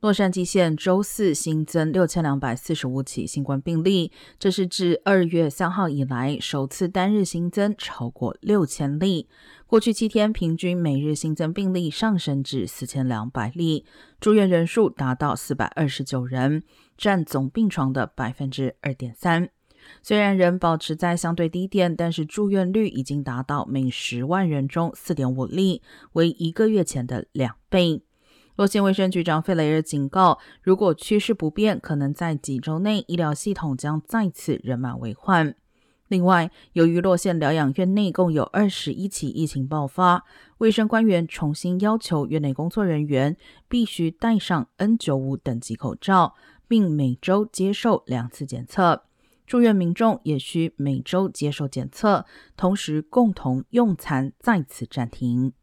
洛杉矶县周四新增六千两百四十五起新冠病例，这是自二月三号以来首次单日新增超过六千例。过去七天平均每日新增病例上升至四千两百例，住院人数达到四百二十九人，占总病床的百分之二点三。虽然仍保持在相对低点，但是住院率已经达到每十万人中四点五例，为一个月前的两倍。洛县卫生局长费雷尔警告，如果趋势不变，可能在几周内医疗系统将再次人满为患。另外，由于洛县疗养院内共有二十一起疫情爆发，卫生官员重新要求院内工作人员必须戴上 N95 等级口罩，并每周接受两次检测。住院民众也需每周接受检测，同时共同用餐再次暂停。